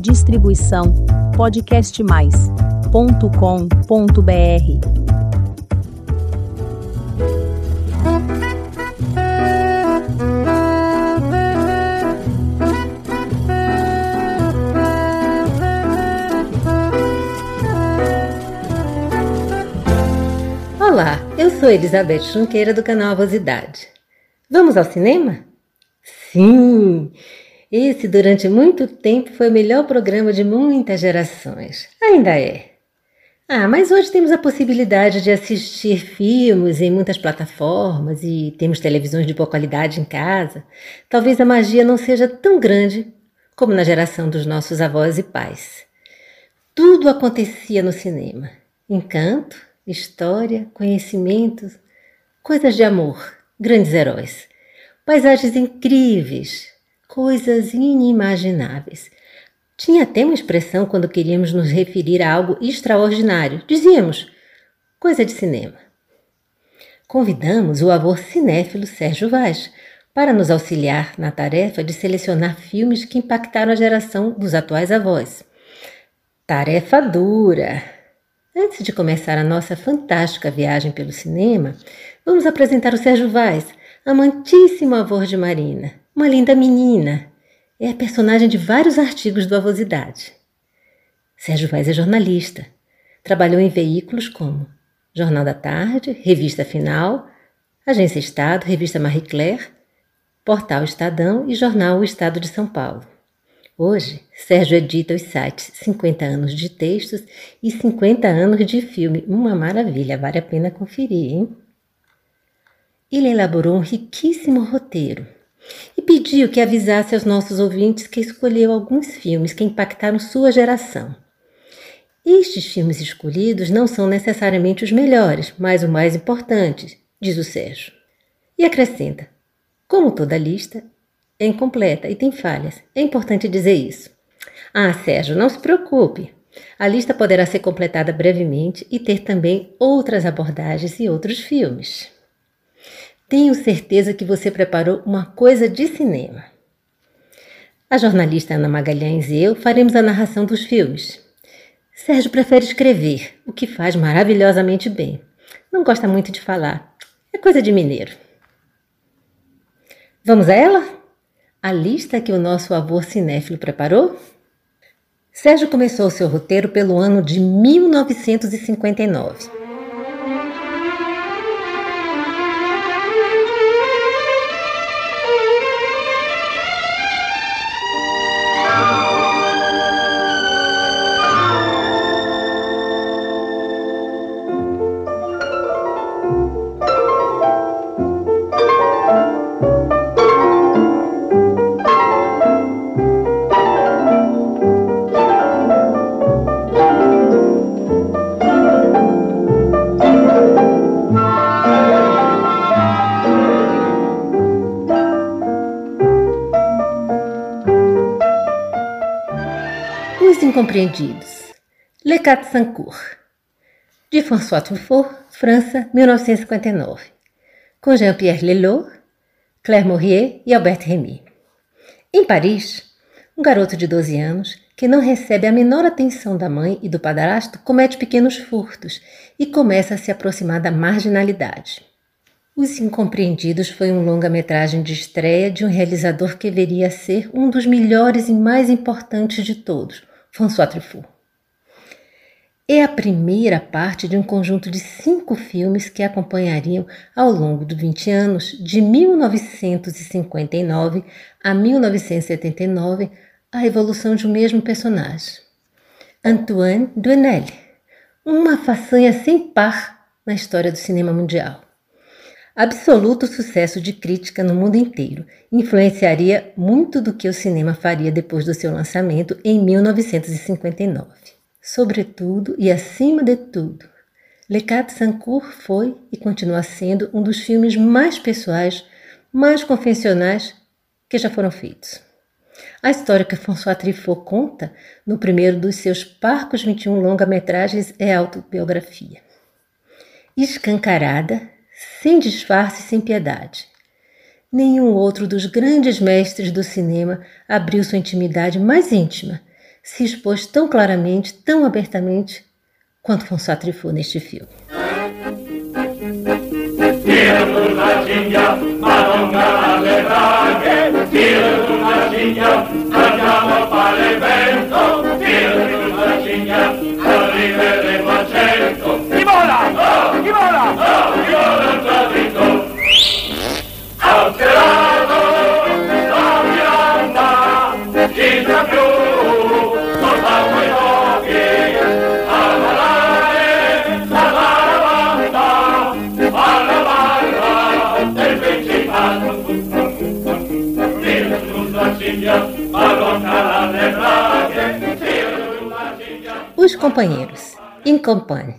Distribuição podcastmais.com.br. Olá, eu sou Elizabeth Junqueira do canal Avosidade. Vamos ao cinema? Sim! Esse, durante muito tempo, foi o melhor programa de muitas gerações. Ainda é. Ah, mas hoje temos a possibilidade de assistir filmes em muitas plataformas e temos televisões de boa qualidade em casa. Talvez a magia não seja tão grande como na geração dos nossos avós e pais. Tudo acontecia no cinema: encanto, história, conhecimentos, coisas de amor, grandes heróis, paisagens incríveis, coisas inimagináveis. Tinha até uma expressão quando queríamos nos referir a algo extraordinário. Dizíamos, coisa de cinema. Convidamos o avô cinéfilo Sérgio Vaz para nos auxiliar na tarefa de selecionar filmes que impactaram a geração dos atuais avós. Tarefa dura! Antes de começar a nossa fantástica viagem pelo cinema, vamos apresentar o Sérgio Vaz, amantíssimo avô de Marina. Uma linda menina. É a personagem de vários artigos do Avosidade. Sérgio Vaz é jornalista. Trabalhou em veículos como Jornal da Tarde, Revista Final, Agência Estado, Revista Marie Claire, Portal Estadão e Jornal O Estado de São Paulo. Hoje, Sérgio edita os sites 50 anos de textos e 50 anos de filme. Uma maravilha, vale a pena conferir, hein? Ele elaborou um riquíssimo roteiro e pediu que avisasse aos nossos ouvintes que escolheu alguns filmes que impactaram sua geração. Estes filmes escolhidos não são necessariamente os melhores, mas os mais importantes, diz o Sérgio. E acrescenta: como toda lista, é incompleta e tem falhas. É importante dizer isso. Ah, Sérgio, não se preocupe. A lista poderá ser completada brevemente e ter também outras abordagens e outros filmes. Tenho certeza que você preparou uma coisa de cinema. A jornalista Ana Magalhães e eu faremos a narração dos filmes. Sérgio prefere escrever, o que faz maravilhosamente bem. Não gosta muito de falar. É coisa de mineiro. Vamos a ela? A lista que o nosso avô cinéfilo preparou? Sérgio começou seu roteiro pelo ano de 1959. Incompreendidos. Le Cat Sancourt. De François Truffaut, França, 1959. Com Jean-Pierre Lelot, Claire Maurier e Albert Remy. Em Paris, um garoto de 12 anos, que não recebe a menor atenção da mãe e do padrasto, comete pequenos furtos e começa a se aproximar da marginalidade. Os Incompreendidos foi um longa-metragem de estreia de um realizador que deveria ser um dos melhores e mais importantes de todos, François Truffaut. É a primeira parte de um conjunto de cinco filmes que acompanhariam ao longo de 20 anos, de 1959 a 1979, a evolução de um mesmo personagem, Antoine Duenel, uma façanha sem par na história do cinema mundial. Absoluto sucesso de crítica no mundo inteiro, influenciaria muito do que o cinema faria depois do seu lançamento em 1959. Sobretudo e acima de tudo, Le Cat Sancourt foi e continua sendo um dos filmes mais pessoais, mais convencionais que já foram feitos. A história que François Truffaut conta no primeiro dos seus parcos 21 longa-metragens é autobiografia. Escancarada, sem disfarce e sem piedade. Nenhum outro dos grandes mestres do cinema abriu sua intimidade mais íntima, se expôs tão claramente, tão abertamente, quanto François Truffaut neste filme. Companheiros, In Compagnie,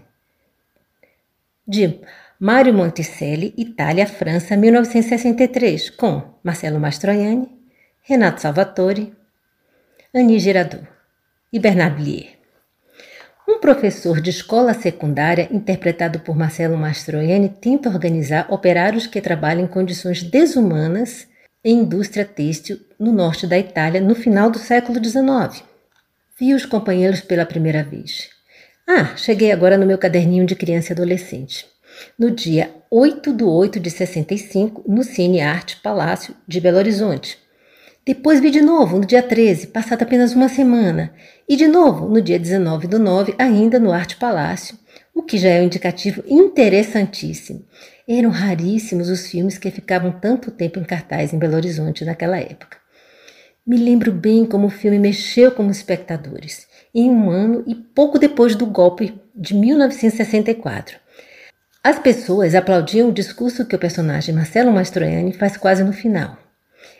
de Mário Monticelli, Itália, França, 1963, com Marcelo Mastroianni, Renato Salvatore, Annie Girardot e Bernard Blier. Um professor de escola secundária, interpretado por Marcelo Mastroianni, tenta organizar operários que trabalham em condições desumanas em indústria têxtil no norte da Itália no final do século XIX. Vi os companheiros pela primeira vez. Ah, cheguei agora no meu caderninho de criança e adolescente. No dia 8 de 8 de 65, no Cine Arte Palácio de Belo Horizonte. Depois vi de novo no dia 13, passada apenas uma semana. E de novo no dia 19 do 9, ainda no Arte Palácio, o que já é um indicativo interessantíssimo. Eram raríssimos os filmes que ficavam tanto tempo em cartaz em Belo Horizonte naquela época. Me lembro bem como o filme mexeu com os espectadores, em um ano e pouco depois do golpe de 1964. As pessoas aplaudiam o discurso que o personagem Marcelo Mastroianni faz quase no final.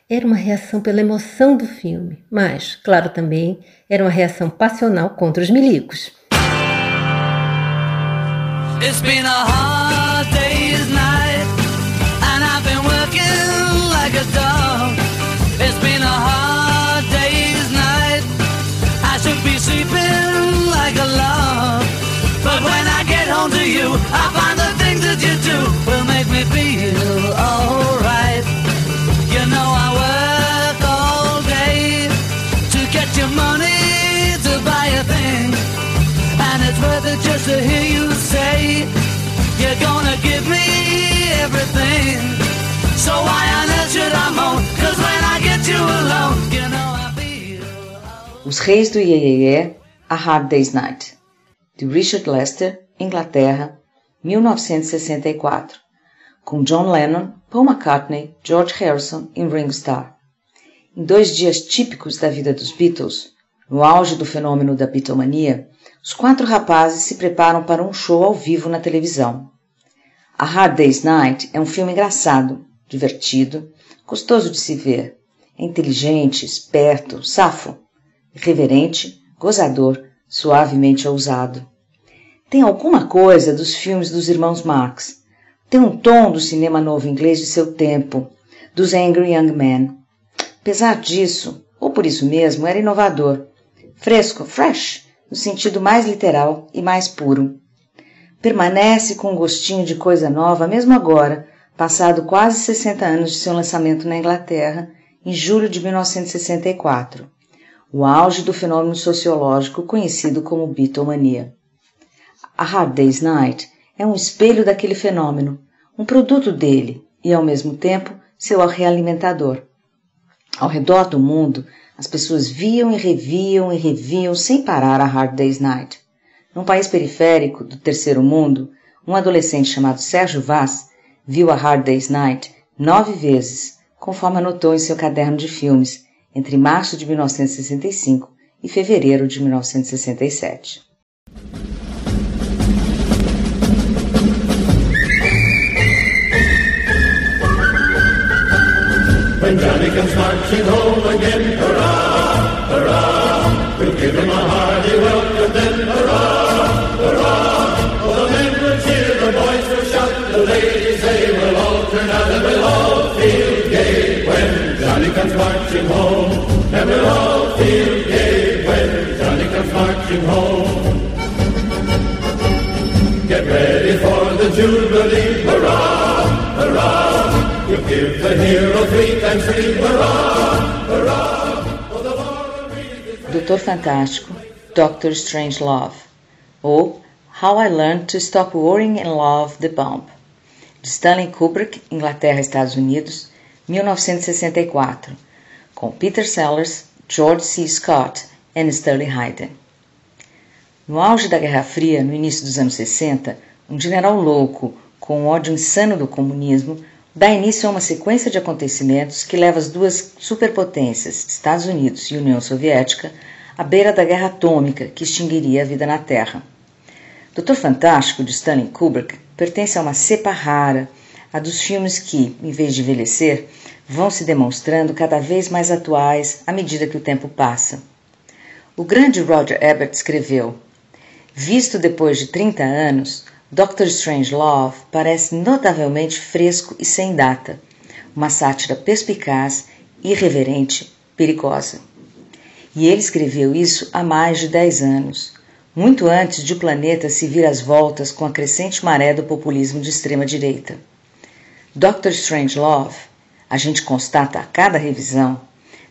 Era uma reação pela emoção do filme, mas, claro também, era uma reação passional contra os milicos. It's been a hard day's night, sleeping like a log. But when I get home to you, I find the things that you do will make me feel alright. You know I work all day to get your money to buy a thing, and it's worth it just to hear you say you're gonna give me everything. So why on earth should I moan? Cause when I get you alone, you know I. Os Reis do Iê A Hard Day's Night, de Richard Lester, Inglaterra, 1964, com John Lennon, Paul McCartney, George Harrison e Ringo Starr. Em dois dias típicos da vida dos Beatles, no auge do fenômeno da Beatlemania, os quatro rapazes se preparam para um show ao vivo na televisão. A Hard Day's Night é um filme engraçado, divertido, gostoso de se ver. É inteligente, esperto, safo, irreverente, gozador, suavemente ousado. Tem alguma coisa dos filmes dos irmãos Marx. Tem um tom do cinema novo inglês de seu tempo, dos Angry Young Men. Apesar disso, ou por isso mesmo, era inovador. Fresco, fresh, no sentido mais literal e mais puro. Permanece com um gostinho de coisa nova mesmo agora, passado quase 60 anos de seu lançamento na Inglaterra, em julho de 1964, o auge do fenômeno sociológico conhecido como Beatlemania. A Hard Day's Night é um espelho daquele fenômeno, um produto dele e, ao mesmo tempo, seu realimentador. Ao redor do mundo, as pessoas viam e reviam e reviam sem parar a Hard Day's Night. Num país periférico do terceiro mundo, um adolescente chamado Sérgio Vaz viu a Hard Day's Night nove vezes, conforme anotou em seu caderno de filmes, entre março de 1965 e fevereiro de 1967. When Johnny comes marching home again, hurrah, hurrah, we'll give him a hearty marching home. Get ready for the Jubilee, hurrah, hurrah. We'll give the hero three times three, hurrah, hurrah. Doutor Fantástico, Doctor Strange Love, ou How I Learned to Stop Worrying and Love the Bomb, de Stanley Kubrick, Inglaterra, Estados Unidos, 1964, com Peter Sellers, George C. Scott e Sterling Hayden. No auge da Guerra Fria, no início dos anos 60, um general louco, com o ódio insano do comunismo, dá início a uma sequência de acontecimentos que leva as duas superpotências, Estados Unidos e União Soviética, à beira da guerra atômica que extinguiria a vida na Terra. Doutor Fantástico, de Stanley Kubrick, pertence a uma cepa rara, a dos filmes que, em vez de envelhecer, vão se demonstrando cada vez mais atuais à medida que o tempo passa. O grande Roger Ebert escreveu: Visto depois de 30 anos, Doctor Strange Love parece notavelmente fresco e sem data, uma sátira perspicaz, irreverente, perigosa. E ele escreveu isso há mais de 10 anos, muito antes de o planeta se vir às voltas com a crescente maré do populismo de extrema direita. Doctor Strange Love, a gente constata a cada revisão,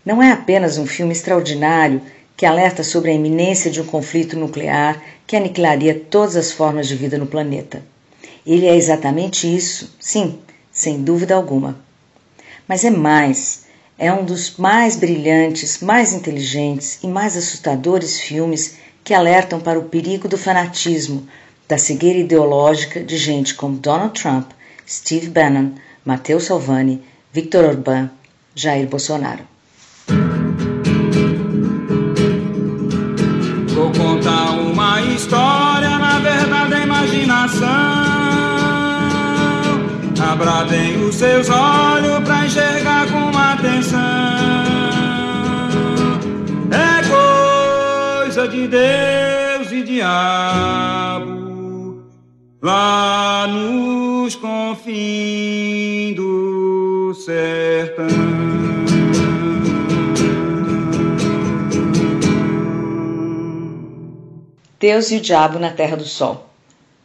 não é apenas um filme extraordinário que alerta sobre a iminência de um conflito nuclear que aniquilaria todas as formas de vida no planeta. Ele é exatamente isso, sim, sem dúvida alguma. Mas é mais. É um dos mais brilhantes, mais inteligentes e mais assustadores filmes que alertam para o perigo do fanatismo, da cegueira ideológica de gente como Donald Trump, Steve Bannon, Matteo Salvani, Victor Orbán, Jair Bolsonaro. Vou contar uma história, na verdade é imaginação. Abra bem os seus olhos pra enxergar com atenção. É coisa de Deus e diabo lá nos confins do sertão. Deus e o Diabo na Terra do Sol,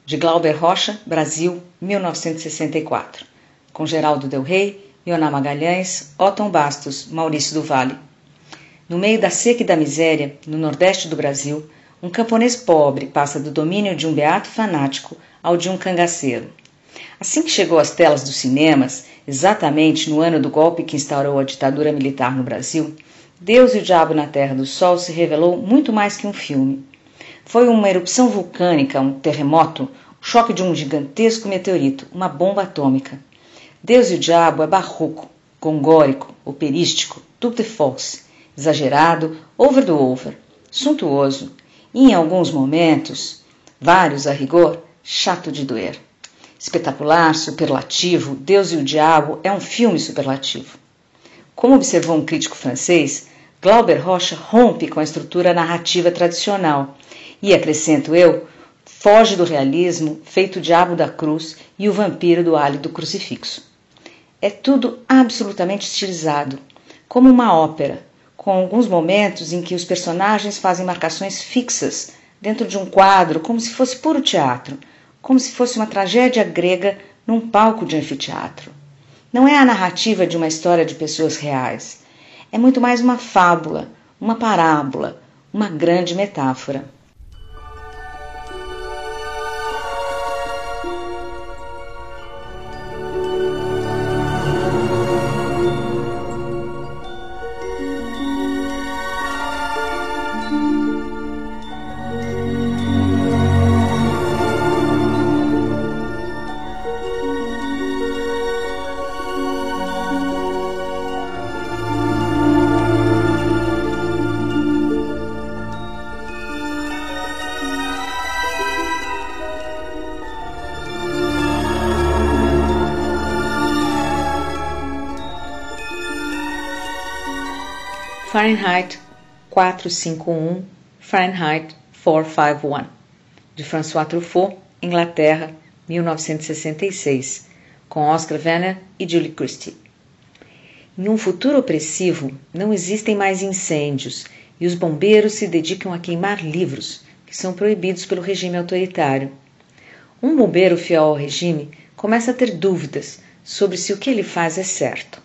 de Glauber Rocha, Brasil, 1964, com Geraldo Del Rey, Ioná Magalhães, Otton Bastos, Maurício do Vale. No meio da seca e da miséria, no nordeste do Brasil, um camponês pobre passa do domínio de um beato fanático ao de um cangaceiro. Assim que chegou às telas dos cinemas, exatamente no ano do golpe que instaurou a ditadura militar no Brasil, Deus e o Diabo na Terra do Sol se revelou muito mais que um filme. Foi uma erupção vulcânica, um terremoto, o choque de um gigantesco meteorito, uma bomba atômica. Deus e o diabo é barroco, gongórico, operístico, tudo de force, exagerado, over do over, suntuoso e, em alguns momentos, vários a rigor, chato de doer. Espetacular, superlativo, Deus e o Diabo é um filme superlativo. Como observou um crítico francês, Glauber Rocha rompe com a estrutura narrativa tradicional e, acrescento eu, foge do realismo feito o diabo da cruz e o vampiro do alho do crucifixo. É tudo absolutamente estilizado, como uma ópera, com alguns momentos em que os personagens fazem marcações fixas dentro de um quadro, como se fosse puro teatro, como se fosse uma tragédia grega num palco de anfiteatro. Não é a narrativa de uma história de pessoas reais. É muito mais uma fábula, uma parábola, uma grande metáfora. Fahrenheit 451, Fahrenheit 451, de François Truffaut, Inglaterra, 1966, com Oscar Werner e Julie Christie. Em um futuro opressivo, não existem mais incêndios e os bombeiros se dedicam a queimar livros, que são proibidos pelo regime autoritário. Um bombeiro fiel ao regime começa a ter dúvidas sobre se o que ele faz é certo.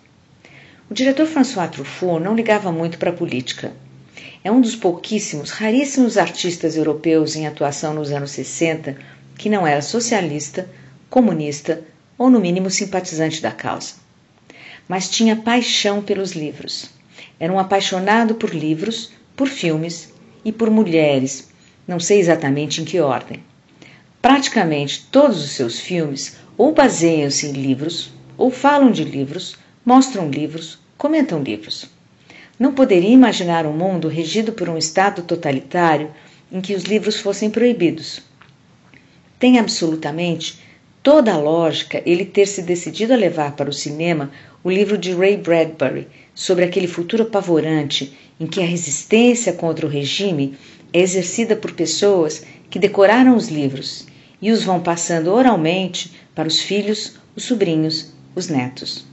O diretor François Truffaut não ligava muito para a política. É um dos pouquíssimos, raríssimos artistas europeus em atuação nos anos 60 que não era socialista, comunista ou, no mínimo, simpatizante da causa. Mas tinha paixão pelos livros. Era um apaixonado por livros, por filmes e por mulheres, não sei exatamente em que ordem. Praticamente todos os seus filmes ou baseiam-se em livros, ou falam de livros, mostram livros, comentam livros. Não poderia imaginar um mundo regido por um Estado totalitário em que os livros fossem proibidos. Tem absolutamente toda a lógica ele ter se decidido a levar para o cinema o livro de Ray Bradbury sobre aquele futuro apavorante em que a resistência contra o regime é exercida por pessoas que decoraram os livros e os vão passando oralmente para os filhos, os sobrinhos, os netos.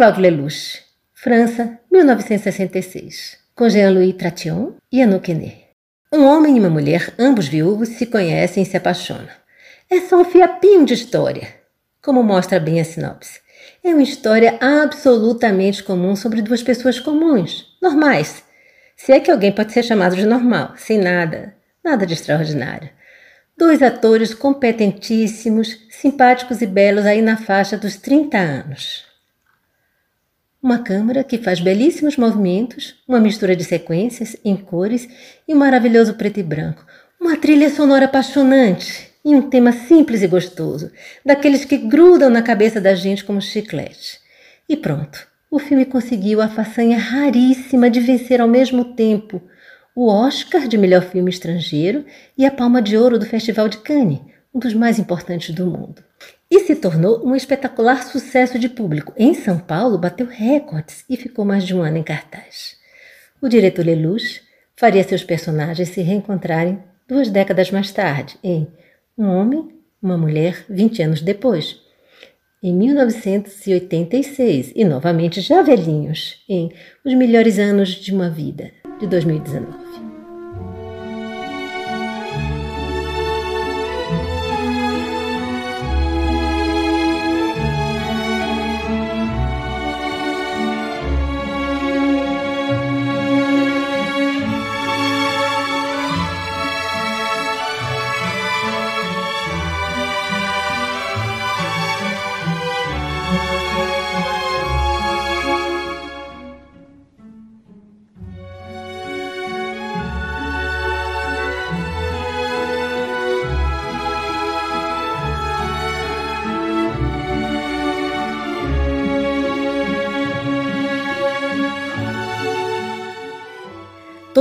Claude Lelouch, França, 1966. Com Jean-Louis Tration e Anouk Quenet. Um homem e uma mulher, ambos viúvos, se conhecem e se apaixonam. É só um fiapinho de história, como mostra bem a sinopse. É uma história absolutamente comum sobre duas pessoas comuns, normais. Se é que alguém pode ser chamado de normal, sem nada, nada de extraordinário. Dois atores competentíssimos, simpáticos e belos aí na faixa dos 30 anos. Uma câmera que faz belíssimos movimentos, uma mistura de sequências em cores e um maravilhoso preto e branco. Uma trilha sonora apaixonante e um tema simples e gostoso, daqueles que grudam na cabeça da gente como chiclete. E pronto, o filme conseguiu a façanha raríssima de vencer ao mesmo tempo o Oscar de melhor filme estrangeiro e a Palma de Ouro do Festival de Cannes, um dos mais importantes do mundo. E se tornou um espetacular sucesso de público. Em São Paulo, bateu recordes e ficou mais de um ano em cartaz. O diretor Lelouch faria seus personagens se reencontrarem duas décadas mais tarde, em Um Homem, Uma Mulher, 20 anos depois, em 1986, e novamente já velhinhos, em Os Melhores Anos de uma Vida, de 2019.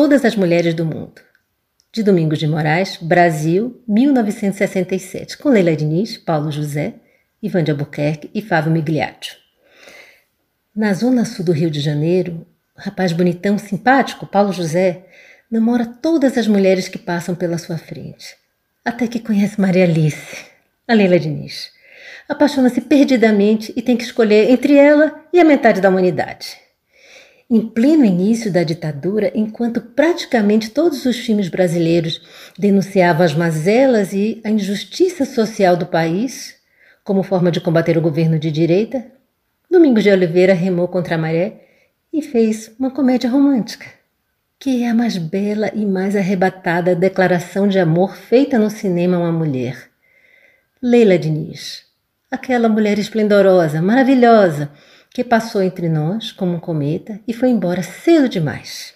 Todas as Mulheres do Mundo. De Domingos de Moraes, Brasil, 1967, com Leila Diniz, Paulo José, Ivan de Albuquerque e Fábio Migliaccio. Na zona sul do Rio de Janeiro, o rapaz bonitão, simpático, Paulo José, namora todas as mulheres que passam pela sua frente. Até que conhece Maria Alice, a Leila Diniz. Apaixona-se perdidamente e tem que escolher entre ela e a metade da humanidade. Em pleno início da ditadura, enquanto praticamente todos os filmes brasileiros denunciavam as mazelas e a injustiça social do país, como forma de combater o governo de direita, Domingos de Oliveira remou contra a maré e fez uma comédia romântica, que é a mais bela e mais arrebatada declaração de amor feita no cinema a uma mulher. Leila Diniz, aquela mulher esplendorosa, maravilhosa, que passou entre nós como um cometa e foi embora cedo demais.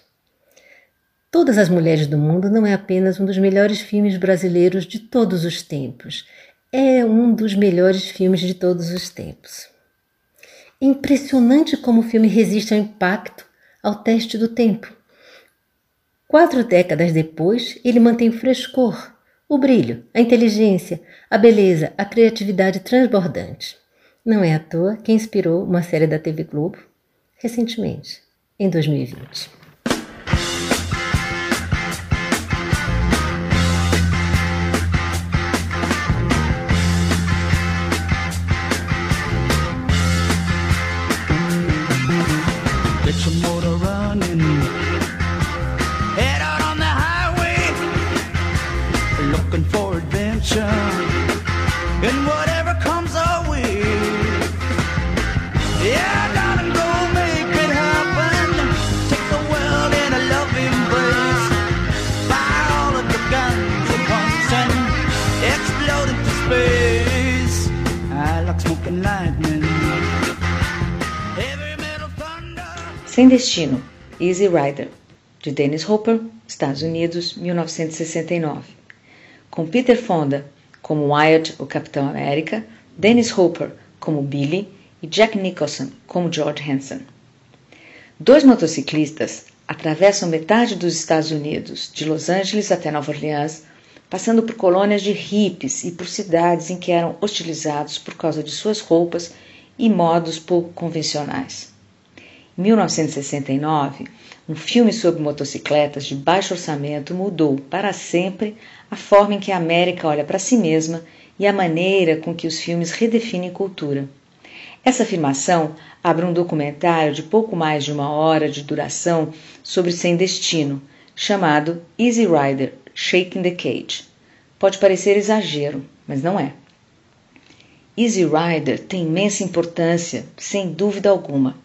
Todas as Mulheres do Mundo não é apenas um dos melhores filmes brasileiros de todos os tempos, é um dos melhores filmes de todos os tempos. É impressionante como o filme resiste ao impacto, ao teste do tempo. Quatro décadas depois, ele mantém o frescor, o brilho, a inteligência, a beleza, a criatividade transbordante. Não é à toa que inspirou uma série da TV Globo recentemente, em 2020. Sem Destino, Easy Rider, de Dennis Hopper, Estados Unidos, 1969. Com Peter Fonda como Wyatt, o Capitão América, Dennis Hopper como Billy e Jack Nicholson como George Hanson. Dois motociclistas atravessam metade dos Estados Unidos, de Los Angeles até Nova Orleans, passando por colônias de hippies e por cidades em que eram hostilizados por causa de suas roupas e modos pouco convencionais. Em 1969, um filme sobre motocicletas de baixo orçamento mudou para sempre a forma em que a América olha para si mesma e a maneira com que os filmes redefinem cultura. Essa afirmação abre um documentário de pouco mais de uma hora de duração sobre Sem Destino, chamado Easy Rider Shaking the Cage. Pode parecer exagero, mas não é. Easy Rider tem imensa importância, sem dúvida alguma.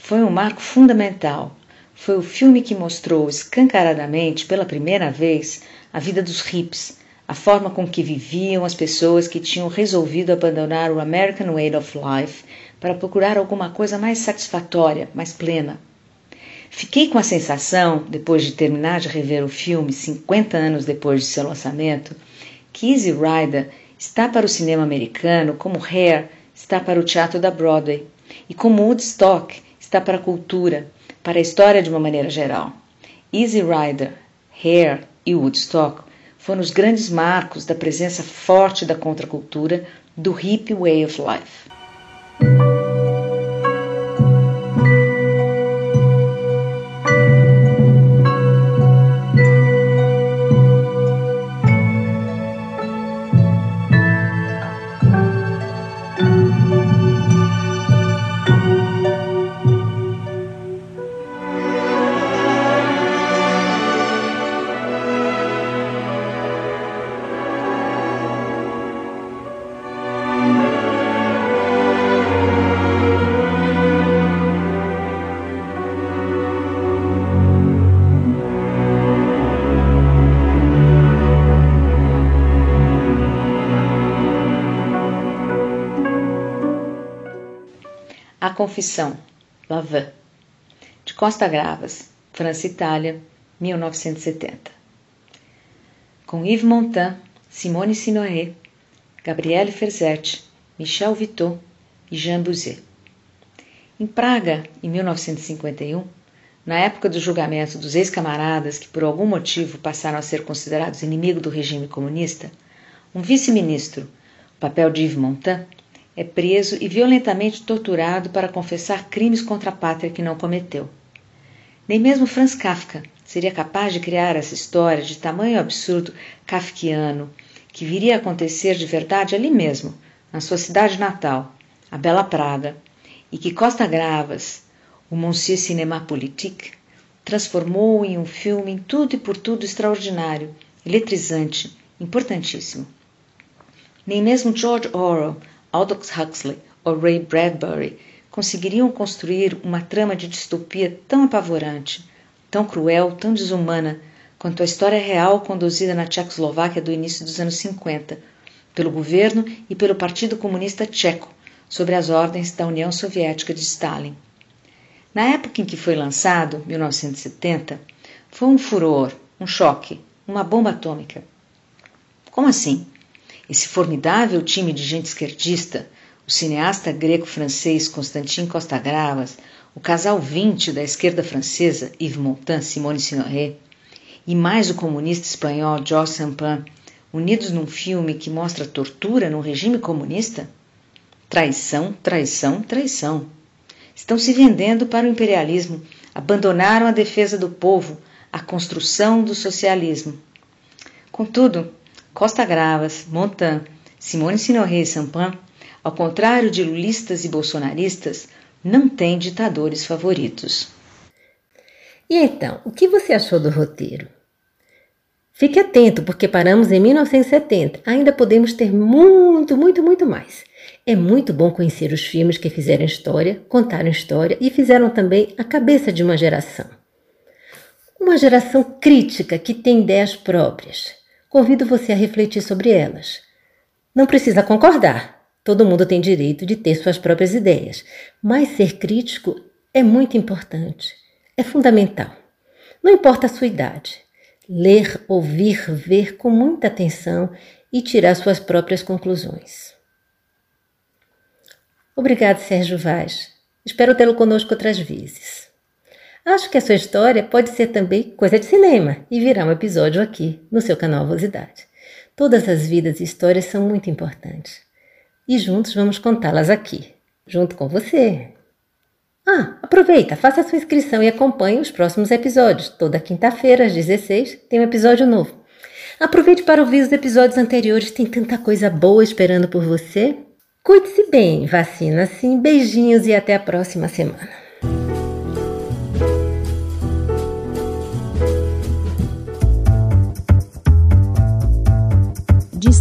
Foi um marco fundamental. Foi o filme que mostrou escancaradamente, pela primeira vez, a vida dos hips, a forma com que viviam as pessoas que tinham resolvido abandonar o American Way of Life para procurar alguma coisa mais satisfatória, mais plena. Fiquei com a sensação, depois de terminar de rever o filme 50 anos depois de seu lançamento, que Easy Rider está para o cinema americano como Hair está para o teatro da Broadway e como Woodstock está para a cultura, para a história de uma maneira geral. Easy Rider, Hair e Woodstock foram os grandes marcos da presença forte da contracultura do Hippie Way of Life. Confissão, Lavin, de Costa Gravas, França Itália, 1970. Com Yves Montand, Simone Signoret, Gabriele Ferzetti, Michel Vitot e Jean Bouzet. Em Praga, em 1951, na época do julgamento dos ex-camaradas que por algum motivo passaram a ser considerados inimigos do regime comunista, um vice-ministro, o papel de Yves Montand, é preso e violentamente torturado para confessar crimes contra a pátria que não cometeu. Nem mesmo Franz Kafka seria capaz de criar essa história de tamanho absurdo kafkiano que viria a acontecer de verdade ali mesmo, na sua cidade natal, a Bela Praga, e que Costa Gravas, o Monsieur Cinéma Politique, transformou em um filme em tudo e por tudo extraordinário, eletrizante, importantíssimo. Nem mesmo George Orwell Aldous Huxley ou Ray Bradbury conseguiriam construir uma trama de distopia tão apavorante, tão cruel, tão desumana quanto a história real conduzida na Tchecoslováquia do início dos anos 50, pelo governo e pelo Partido Comunista Tcheco, sob as ordens da União Soviética de Stalin. Na época em que foi lançado, 1970, foi um furor, um choque, uma bomba atômica. Como assim? Esse formidável time de gente esquerdista, o cineasta greco-francês Constantin Costa Gravas, o casal 20 da esquerda francesa Yves Montand Simone Signoret e mais o comunista espanhol Georges Sampin unidos num filme que mostra tortura no regime comunista? Traição, traição, traição. Estão se vendendo para o imperialismo, abandonaram a defesa do povo, a construção do socialismo. Contudo, Costa Gravas, Montan, Simone Signoret e Sampin, ao contrário de lulistas e bolsonaristas, não têm ditadores favoritos. E então, o que você achou do roteiro? Fique atento, porque paramos em 1970. Ainda podemos ter muito, muito, muito mais. É muito bom conhecer os filmes que fizeram história, contaram história e fizeram também a cabeça de uma geração. Uma geração crítica que tem ideias próprias. Convido você a refletir sobre elas. Não precisa concordar. Todo mundo tem direito de ter suas próprias ideias, mas ser crítico é muito importante. É fundamental. Não importa a sua idade ler, ouvir, ver com muita atenção e tirar suas próprias conclusões. Obrigado, Sérgio Vaz. Espero tê-lo conosco outras vezes. Acho que a sua história pode ser também coisa de cinema e virar um episódio aqui no seu canal Vosidade. Todas as vidas e histórias são muito importantes. E juntos vamos contá-las aqui, junto com você. Ah, aproveita, faça sua inscrição e acompanhe os próximos episódios. Toda quinta-feira, às 16, tem um episódio novo. Aproveite para ouvir os episódios anteriores, tem tanta coisa boa esperando por você. Cuide-se bem, vacina sim, beijinhos e até a próxima semana.